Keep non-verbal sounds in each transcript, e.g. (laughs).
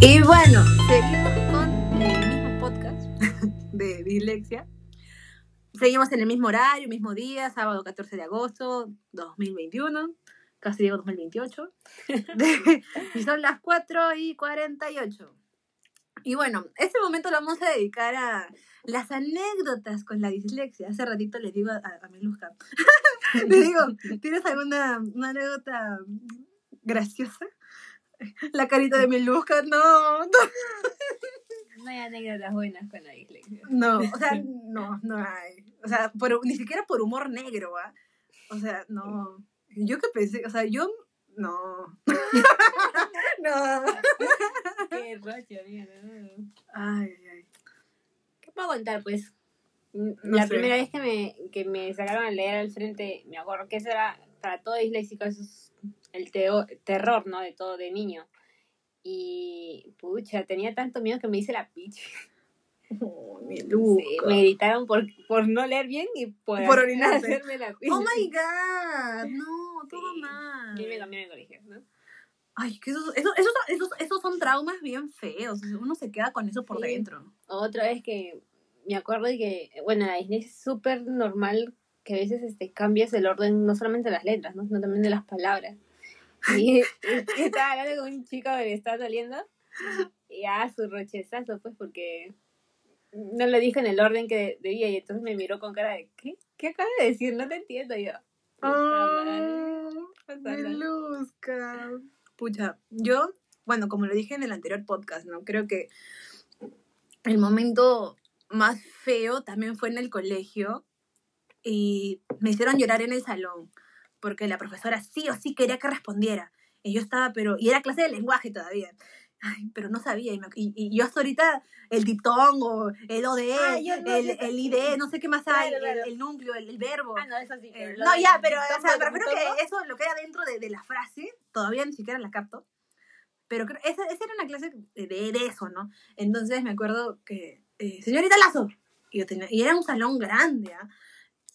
Y bueno, seguimos con el mismo podcast (laughs) de dislexia. Seguimos en el mismo horario, mismo día, sábado 14 de agosto 2021, casi digo 2028. (laughs) y son las 4 y 48. Y bueno, este momento lo vamos a dedicar a las anécdotas con la dislexia. Hace ratito le digo a, a Melusca, le (laughs) digo, ¿tienes alguna una anécdota graciosa? (laughs) La carita de Melusca, no, no. No hay anécdotas buenas con la dislexia. No, o (laughs) sea, no, no hay. O sea, por, ni siquiera por humor negro, ¿va? O sea, no. Yo que pensé, o sea, yo, no. (laughs) no. Qué rocha, mira. Ay, ay. ¿Qué puedo contar, pues? No la sé. primera vez que me, que me sacaron a leer al frente, me acuerdo que eso era, para todo disléxico, eso es el teo- terror, ¿no? De todo de niño. Y, pucha, tenía tanto miedo que me hice la picha. Oh, mi Sí, me gritaron por, por no leer bien y por, Por hacerme la picha. Oh my god, no, todo Sí. mal. Y me cambiaron de colegio, ¿no? Ay, que esos, esos, esos, esos son traumas bien feos. Uno se queda con eso por Sí. dentro. Otra vez que me acuerdo de que, bueno, la Disney es súper normal que a veces este, cambias el orden no solamente de las letras, ¿no? sino también de las palabras. (laughs) Y, y estaba hablando con un chico que le estaba saliendo y a su rochezazo, pues, porque no lo dijo en el orden que debía y entonces me miró con cara de, ¿qué? ¿Qué acaba de decir? No te entiendo yo. "Puta madre, puta madre". Melusca. Pucha, yo, bueno, como lo dije en el anterior podcast, ¿no? Creo que el momento más feo también fue en el colegio y me hicieron llorar en el salón porque la profesora sí o sí quería que respondiera. Y yo estaba, pero, y era clase de lenguaje todavía. Ay, pero no sabía. Y, me- y- y yo hasta ahorita, el diptongo, el ODE, Ah, yo no, el, el. ID, no sé qué más hay, Claro, claro. el, el núcleo, el, el verbo. Ah, no, eso sí. Eh, no, de- ya, pero, o sea, todo, que eso, lo que era dentro de, de la frase, todavía ni siquiera la capto. Pero creo, esa, esa era una clase de, de- eso, ¿no? Entonces me acuerdo que, eh, señorita Lazo, y, yo tenía, y era un salón grande, ¿ah?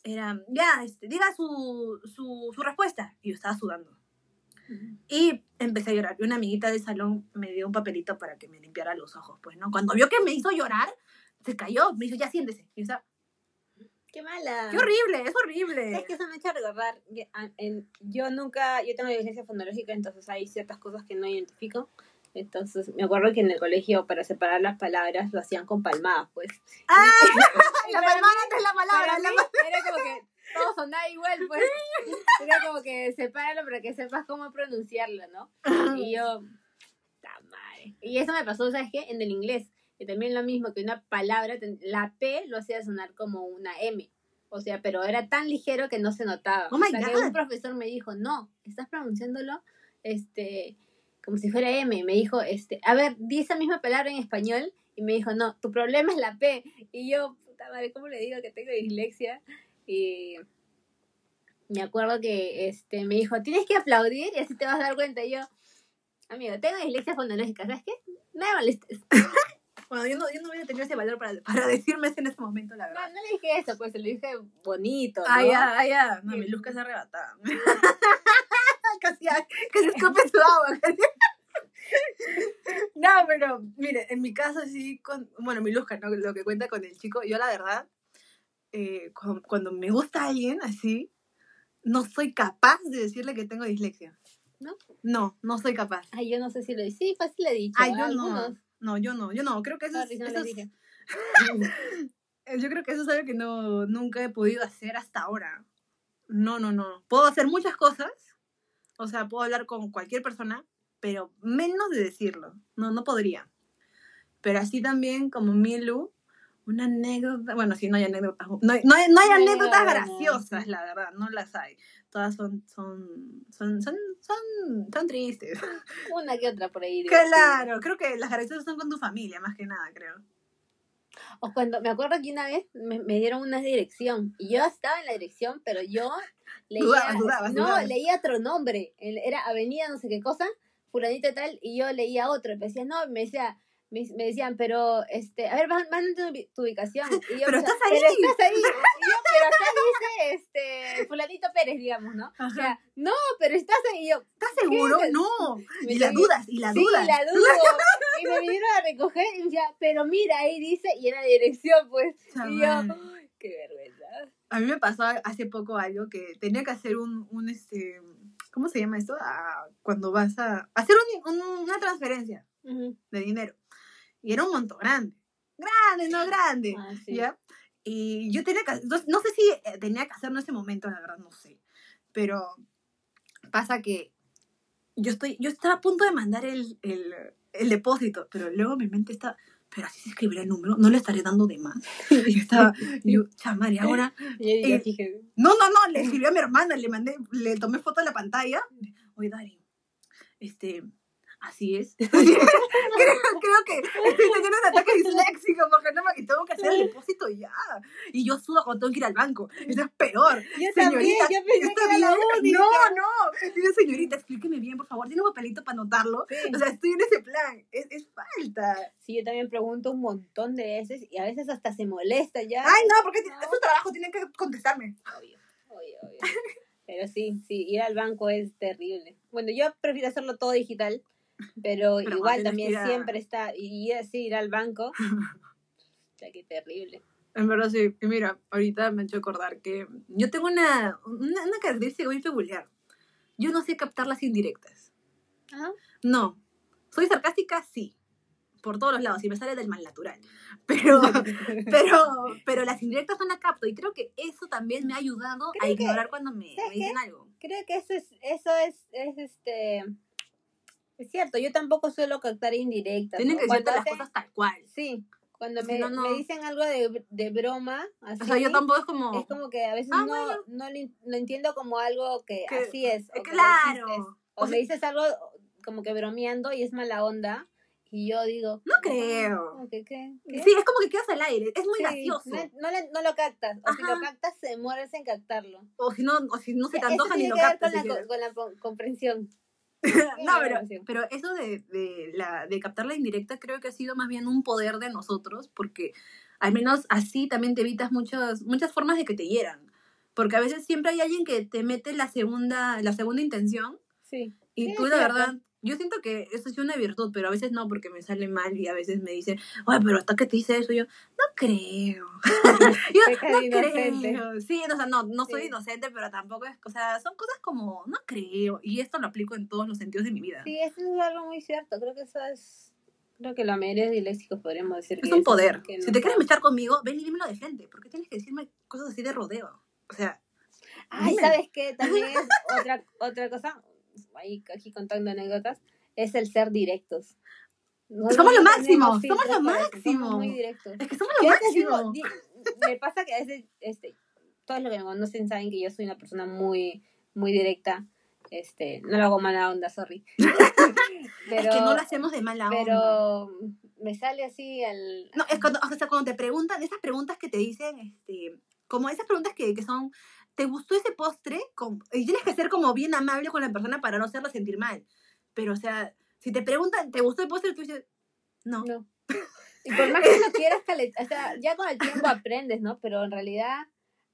Era, ya, este, diga su, su, su respuesta. Y yo estaba sudando. Y empecé a llorar. Y una amiguita del salón me dio un papelito para que me limpiara los ojos, pues, ¿no? Cuando vio que me hizo llorar, se cayó. Me dijo, ya siéntese. Y yo, ¡Qué mala! qué horrible, es horrible. Es que eso me ha hecho recordar. en- yo nunca, yo tengo dislexia fonológica, entonces hay ciertas cosas que no identifico. Entonces, me acuerdo que en el colegio, para separar las palabras, lo hacían con palmadas, pues. ¡Ah! (laughs) La palmada no es la palabra. La mí era como que todo sonaba igual, pues. Era como que sepáralo para que sepas cómo pronunciarlo, ¿no? Y yo, "Ta madre". Y eso me pasó, ¿sabes qué? En el inglés. Que también lo mismo que una palabra, la P lo hacía sonar como una M. O sea, pero era tan ligero que no se notaba. Oh my Hasta que God. un profesor me dijo, no, estás pronunciándolo este, como si fuera M. Me dijo, este, a ver, di esa misma palabra en español. Y me dijo, no, tu problema es la P. Y yo, puta madre, ¿cómo le digo que tengo dislexia? Y me acuerdo que este, me dijo, tienes que aplaudir y así te vas a dar cuenta. Y yo, amigo, tengo dislexia fonológica, ¿sabes qué? No me molestes. (laughs) Bueno, yo no, yo no hubiera tenido ese valor para, para decirme eso en ese momento, la No, verdad. no le dije eso, pues se lo dije bonito, ¿no? Ah, ya, ah, ya. No, mi luz que se arrebatada. (laughs) casi, casi escupe su agua. no, pero, mire, en mi caso sí, con, bueno, mi luz, ¿no? lo que cuenta con el chico, yo la verdad, eh, cuando, cuando me gusta alguien así, no soy capaz de decirle que tengo dislexia. ¿No? No, no soy capaz. Ay, yo no sé si lo dije. Sí, fácil le he dicho. Ay, yo no. algunos. No, yo no, yo no. Creo que eso es, Sorry, no eso es- dije. Eh, (laughs) Yo creo que eso es algo que no, nunca he podido hacer hasta ahora. No, no, no. Puedo hacer muchas cosas. O sea, puedo hablar con cualquier persona, pero menos de decirlo. No, no podría. Pero así también, como Milu, una anécdota. Bueno, sí, no hay anécdotas. No, hay- no no hay No hay anécdotas graciosas, la verdad. No las hay. Todas son, son, son, son, son, son tristes. (laughs) Una que otra por ahí. Claro, creo que las graciosas son con tu familia, más que nada, creo. O cuando me acuerdo que una vez me, me dieron una dirección y yo estaba en la dirección, pero yo leía, Dudabas, dudabas, no, dudabas. leía otro nombre, era avenida no sé qué cosa, fulanita tal, y yo leía otro, y me decía, no, me decía, me, me decían, pero, este, a ver, man- mándame tu, tu ubicación. Y yo, (laughs) Pero estás ahí. Pero estás ahí. Y yo, (laughs) acá dice este fulanito Pérez, digamos, ¿no? O sea, no, pero estás ahí y yo, ¿Estás seguro? ¿Qué? No. Me Y la cagué. dudas, y la sí, dudas. la dudo. (laughs) y me vinieron a recoger y decía, pero mira, ahí dice, y era dirección, pues. Y yo, Chaval. "Ay, qué vergüenza. A mí me pasó hace poco algo que tenía que hacer un, un este, ¿cómo se llama esto? Ah, cuando vas a hacer un- un- una transferencia de dinero. Y era un monto grande. Grande, no grande. Ah, sí. ¿Ya? Y yo tenía que, no, no sé si eh, tenía que hacerlo en ese momento, la verdad, no sé. Pero pasa que yo estoy, yo estaba a punto de mandar el, el, el depósito, pero luego mi mente está, pero así se escribirá el número, no le estaré dando de más. (laughs) Y estaba, yo, chamar, y ahora, Y Eh, dije, no, no, no, le escribí a mi hermana, le mandé, le tomé foto de la pantalla. Oye, Dari, este, (laughs) así es. creo, creo que estoy teniendo un ataque disléxico porque no me tengo que hacer el depósito ya. Y yo sudo cuando tengo que ir al banco. Eso es peor. yo también, Señorita, yo pensé ¿está que era la bien? única. No, no. Digo, señorita, explíqueme bien, por favor. ¿Tiene un papelito para anotarlo? Sí. O sea, estoy en ese plan. Es, es falta. Sí, yo también pregunto un montón de veces y a veces hasta se molesta ya. Ay, no, porque No. es su trabajo, tienen que contestarme. Obvio, obvio, obvio. Pero sí, sí, ir al banco es terrible. Bueno, yo prefiero hacerlo todo digital, pero, Pero igual también que a- siempre está, y así, ir al banco, (laughs) o sea, qué terrible. En verdad sí. Y mira, ahorita me he hecho acordar que yo tengo una, una, una característica muy peculiar. Yo no sé captar las indirectas. Ah, No. Soy sarcástica, sí. Por todos los lados. Y me sale del mal natural. (laughs) Pero, pero, pero las indirectas no las capto. Y creo que eso también me ha ayudado a Creo que- ignorar cuando me, ¿sabes me dicen algo. Creo que eso es, eso es, es este, es cierto, yo tampoco suelo captar indirectas. Tienen ¿no? que decirte las cosas tal cual. Sí, cuando Si me, no, no. me dicen algo de, de broma, así, O sea, yo tampoco es como... es como que a veces Ah, no, bueno. no lo, entiendo como algo que, Que- así es. o claro. O O sea- me dices algo como que bromeando y es mala onda. Y yo digo. No creo. "Ah, ¿qué, qué, qué?". Sí, es como que quedas al aire. Es muy Sí, gracioso. No, no lo captas. O si lo captas, se mueres en captarlo. O si no, o si no se te Eso antoja ni lo captas. con la, siquiera. co- con la co- comprensión. (laughs) no, pero, pero eso de, de, la, de captar la indirecta creo que ha sido más bien un poder de nosotros, porque al menos así también te evitas muchas, muchas formas de que te hieran. Porque a veces siempre hay alguien que te mete la segunda, la segunda intención Sí. y Sí, tú la verdad, yo siento que eso es una virtud, pero a veces no, porque me sale mal y a veces me dicen, oye, pero hasta que te dice eso, yo, no creo. (laughs) yo, no inocente. creo. Sí, o sea, no, no soy Sí. inocente, pero tampoco es, o sea, son cosas como, no creo. Y esto lo aplico en todos los sentidos de mi vida. Sí, eso es algo muy cierto. Creo que eso es. Creo que la mayoría de disléxicos podríamos decir que Es un eso, poder. Si te quieres mechar conmigo, ven y dímelo de frente. ¿Por qué tienes que decirme cosas así de rodeo? O sea, Ay, Dime. ¿sabes qué? (laughs) También es otra, otra cosa, ahí aquí contando anécdotas, es el ser directos. Nosotros Somos lo máximo, somos lo máximo. Somos muy directos. es que somos lo digo, máximo. di- me pasa que a veces, este, todos los que me conocen saben que yo soy una persona muy, muy directa. Este, no lo hago mala onda, sorry. pero, (laughs) es que no lo hacemos de mala onda. pero me sale así al... No, es cuando, o sea, cuando te preguntan, esas preguntas que te dicen, este, como esas preguntas que, que son, ¿te gustó ese postre? Y tienes que ser como bien amable con la persona para no hacerla sentir mal. Pero, o sea, si te preguntan, ¿te gustó el postre? Tú dices, no. No. Y por más que lo quieras calentar, o sea, ya con el tiempo aprendes, ¿no? Pero en realidad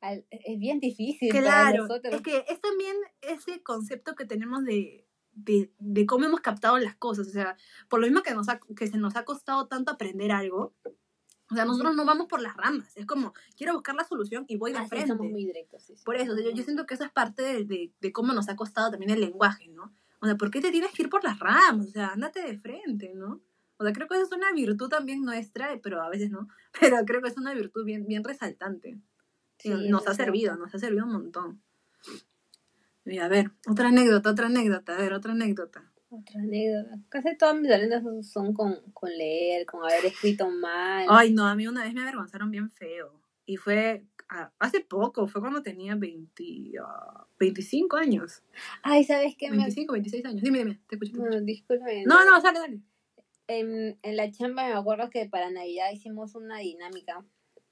al- es bien difícil para Claro, nosotros. es que es también ese concepto que tenemos de, de, de cómo hemos captado las cosas. O sea, por lo mismo que, nos ha- que se nos ha costado tanto aprender algo, o sea, nosotros no vamos por las ramas. Es como, quiero buscar la solución y voy de Ah, frente. somos muy directos. sí, sí. Por eso, o sea, yo, yo siento que eso es parte de, de, de cómo nos ha costado también el lenguaje, ¿no? O sea, ¿por qué te tienes que ir por las ramas? O sea, ándate de frente, ¿no? O sea, creo que esa es una virtud también nuestra, pero a veces no. (laughs) Pero creo que es una virtud bien, bien resaltante. Sí, nos eso ha servido, nos ha servido un montón. Y a ver, otra anécdota, otra anécdota, a ver, otra anécdota. Otra anécdota. Casi todas mis anécdotas son- con, con leer, con haber escrito mal. Ay, no, a mí una vez me avergonzaron bien feo. Y fue hace poco, fue cuando tenía 20, ah, 25 años. Ay, ¿sabes qué? Me... 25, 26 años. Dime, dime, te escucho. te escucho. No, disculpe. No, no, sale, dale. En, en la chamba me acuerdo que para Navidad hicimos una dinámica.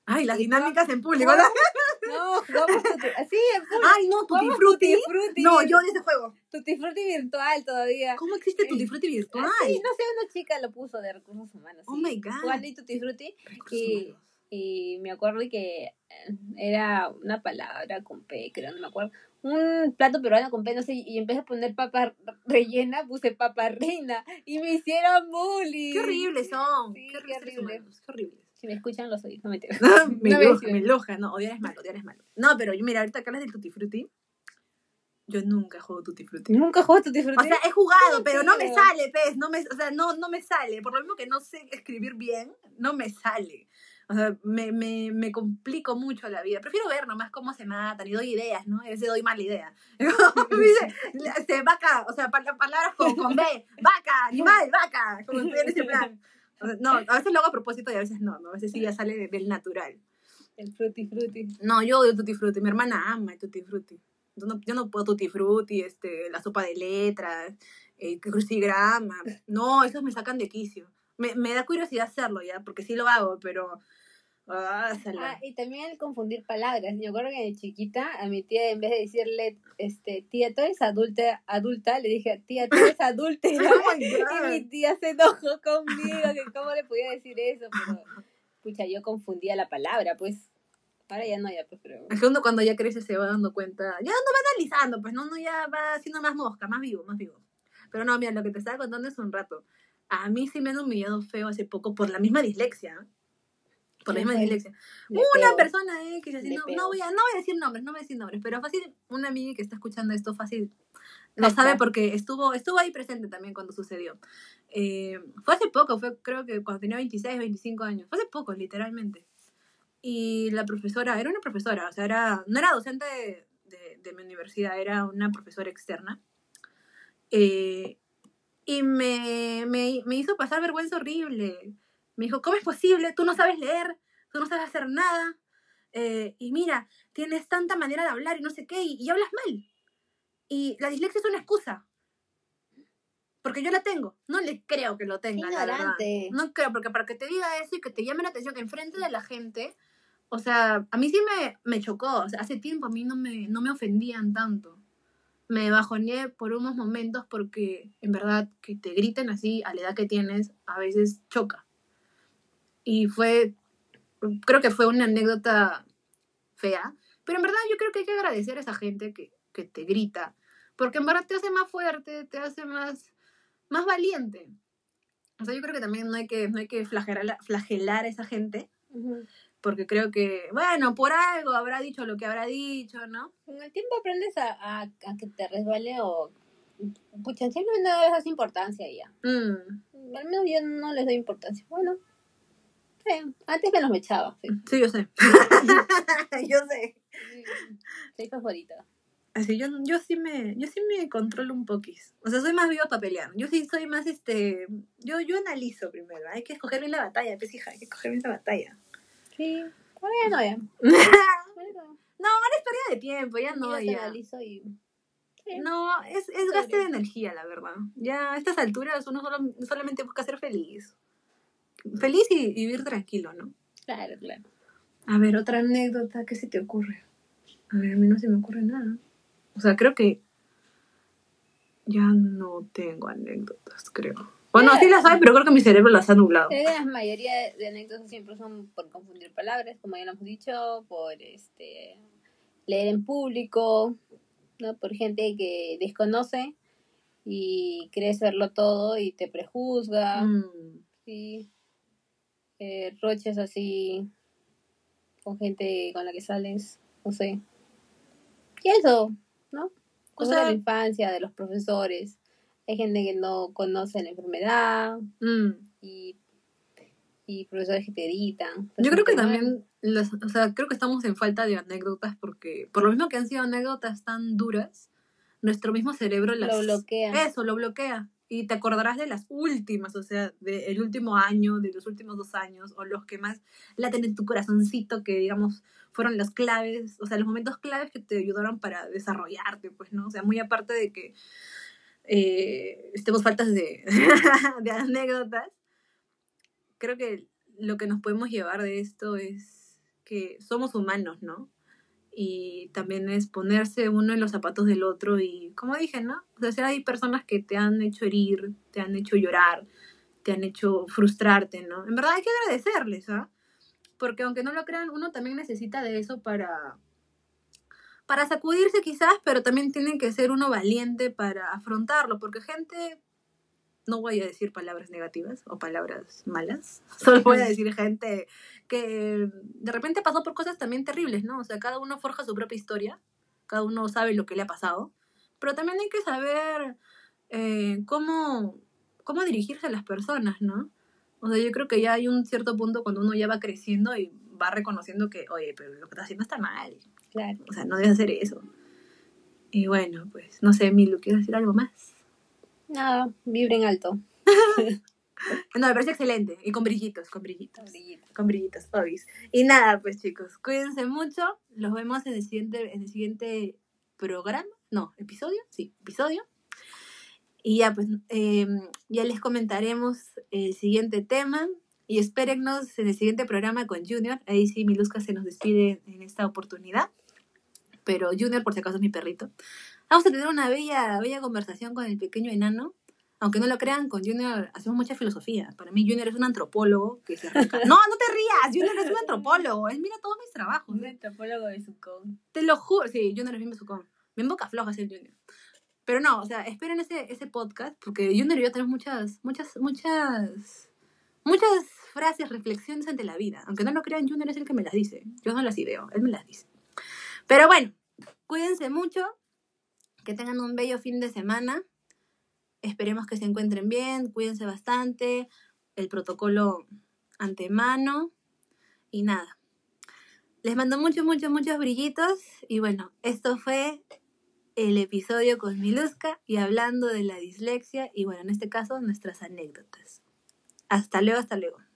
Ay, las ¿Y dinámicas en público. No, (laughs) ¿no? tutti... En público. Ay, no, Tutti Frutti. Tutti Frutti. No, yo odio ese juego. Tutti Frutti virtual todavía. ¿Cómo existe Tutti Frutti virtual? Sí, no sé, una chica lo puso de recursos humanos. Oh sí, my God. Jugando y Tutti Frutti. Y, y me acuerdo que eh, era una palabra con P, creo, no me acuerdo. Un plato peruano con P, no sé, y empecé a poner papa rellena, puse papa reina y me hicieron bullying. Qué horribles son. qué, horribles. Qué horribles. Si me escuchan los oídos, no me me, (laughs) (laughs) no me, me loja, no, odiar es malo, odiar es malo. No, pero yo, mira, ahorita acá hablas del Tutti Frutti. Yo nunca juego Tutti Frutti. ¿Nunca juego Tutti Frutti? O sea, he jugado, pero no me sale, pez. No me, o sea, no, no me sale. Por lo mismo que no sé escribir bien, no me sale. O sea, me, me, me complico mucho la vida. Prefiero ver nomás cómo se matan y doy ideas, ¿no? A veces doy mala idea. (laughs) dice, este, vaca, o sea, palabras con, con B, vaca, animal, vaca, como en ese plan. No, a veces lo hago a propósito y a veces no, ¿no? A veces sí ya sale del natural. El frutti frutti. No, yo odio tutti frutti. Mi hermana ama el tutti frutti. Yo no, yo no puedo tutti frutti, este, la sopa de letras, el crucigrama. No, esos me sacan de quicio. Me, me da curiosidad hacerlo ya, porque sí lo hago, pero Ah, y también el confundir palabras. Yo acuerdo que de chiquita a mi tía, en vez de decirle, este, tía, tú eres adulta, adulta, le dije, tía, tú eres adulta. (laughs) Oh (laughs) y mi tía se enojó conmigo, que cómo le podía decir eso, pero, pucha, yo confundía la palabra, pues. Ahora ya no, ya, pues, pero... Es que uno cuando ya crece se va dando cuenta, ya no va analizando, pues, no, no, ya va siendo más mosca, más vivo, más vivo. Pero no, mira, lo que te estaba contando es un rato. A mí sí me han humillado feo hace poco por la misma dislexia por la misma dislexia. Una persona X, así, no, no, voy a, no voy a decir nombres, no voy a decir nombres, pero fácil, una amiga que está escuchando esto fácil lo sabe porque estuvo, estuvo ahí presente también cuando sucedió. Eh, fue hace poco, fue creo que cuando tenía 26, 25 años, fue hace poco, literalmente. Y la profesora, era una profesora, o sea, era, no era docente de, de, mi universidad, era una profesora externa. Eh, y me, me, me hizo pasar vergüenza horrible me dijo, ¿cómo es posible? Tú no sabes leer, tú no sabes hacer nada. Eh, y mira, tienes tanta manera de hablar y no sé qué, y, hablas mal. Y la dislexia es una excusa. Porque yo la tengo. No le creo que lo tenga, la verdad. No creo, porque para que te diga eso y que te llame la atención, que enfrente de la gente, o sea, a mí sí me, me chocó. O sea, hace tiempo a mí no me, no me ofendían tanto. Me bajoneé por unos momentos porque, en verdad, que te griten así a la edad que tienes, a veces choca. Y fue, creo que fue una anécdota fea, pero en verdad yo creo que hay que agradecer a esa gente que, que te grita, porque en verdad te hace más fuerte, te hace más, más valiente. O sea, yo creo que también no hay que, no hay que flagelar, flagelar a esa gente, porque creo que, bueno, por algo habrá dicho lo que habrá dicho, ¿no? Con el tiempo aprendes a, a, a que te resbale o... Pucha, siempre no le das importancia ya. Mm. Al menos yo no les doy importancia. Bueno, antes me los echaba. Sí, sí yo sé. (laughs) yo sé. Soy favorita. Así, yo, yo sí me, yo sí me controlo un poquis. O sea, soy más viva para pelear. Yo sí soy más este, yo, yo analizo primero. Hay que escoger bien la batalla, pues hija, hay que escoger bien la batalla. Sí, todavía no ya. (laughs) no, una historia de tiempo, ya no, ya. analizo y No, es, es gasto de energía, la verdad. Ya a estas alturas uno solo, solamente busca ser feliz feliz y, vivir tranquilo, ¿no? Claro, claro. A ver, otra anécdota, ¿qué se te ocurre? A ver, a mí no se me ocurre nada. O sea, creo que ya no tengo anécdotas, creo. O no, sí las hay, pero creo que mi cerebro las ha nublado. La mayoría de anécdotas siempre son por confundir palabras, como ya lo hemos dicho, por este leer en público, ¿no? Por gente que desconoce y cree saberlo todo y te prejuzga. Mm. Sí eh, roches así con gente con la que sales, no sé. Y eso, ¿no? Cosas de la infancia, de los profesores. Hay gente que no conoce la enfermedad mm. y, y profesores que te editan. Yo creo que también, o sea, creo que estamos en falta de anécdotas porque, por lo mismo que han sido anécdotas tan duras, nuestro mismo cerebro las... Lo bloquea. Eso, lo bloquea y te acordarás de las últimas, o sea, del último año, de los últimos dos años, o los que más laten en tu corazoncito, que digamos fueron las claves, o sea, los momentos claves que te ayudaron para desarrollarte, pues, ¿no? O sea, muy aparte de que eh, estemos faltas de, (laughs) de anécdotas, creo que lo que nos podemos llevar de esto es que somos humanos, ¿no? Y también es ponerse uno en los zapatos del otro y como dije, ¿no? O sea, hay personas que te han hecho herir, te han hecho llorar, te han hecho frustrarte, ¿no? En verdad hay que agradecerles, ¿ah? porque aunque no lo crean, uno también necesita de eso para, para sacudirse quizás, pero también tiene que ser uno valiente para afrontarlo, porque gente, no voy a decir palabras negativas o palabras malas, (laughs) solo voy a decir gente que de repente pasó por cosas también terribles, ¿no? O sea, cada uno forja su propia historia, cada uno sabe lo que le ha pasado, pero también hay que saber eh, cómo, cómo dirigirse a las personas, ¿no? O sea, yo creo que ya hay un cierto punto cuando uno ya va creciendo y va reconociendo que, oye, pero lo que está haciendo está mal. Claro. O sea, no debe hacer eso. Y bueno, pues, no sé, Milu, ¿quieres decir algo más? Nada, vibren alto. (laughs) no, me parece excelente. Y con brillitos, con brillitos. Con brillitos, obis. Y nada, pues chicos, cuídense mucho. Los vemos en el siguiente, en el siguiente programa. No, episodio. Sí, episodio. Y ya, pues, em, ya les comentaremos el siguiente tema. Y espérennos en el siguiente programa con Junior. Ahí sí, Miluska se nos despide en esta oportunidad. Pero Junior, por si acaso, es mi perrito. Vamos a tener una bella, bella conversación con el pequeño enano. Aunque no lo crean, con Junior hacemos mucha filosofía. Para mí, Junior es un antropólogo que se arranca. (laughs) No, no te rías. Junior es un antropólogo. Él mira todos mis trabajos. Un antropólogo de Sucón. Te lo juro. Sí, Junior es bien Sucón. Bien boca floja es el Junior. Pero no, o sea, esperen ese, ese podcast, porque Junior y yo tenemos muchas, muchas, muchas, muchas frases, reflexiones ante la vida. Aunque no lo crean, Junior es el que me las dice. Yo no las ideo, él me las dice. Pero bueno, cuídense mucho, que tengan un bello fin de semana. Esperemos que se encuentren bien, cuídense bastante, el protocolo antemano y nada. Les mando muchos, muchos, muchos brillitos y bueno, esto fue el episodio con Miluska y hablando de la dislexia y bueno, en este caso nuestras anécdotas. Hasta luego, hasta luego.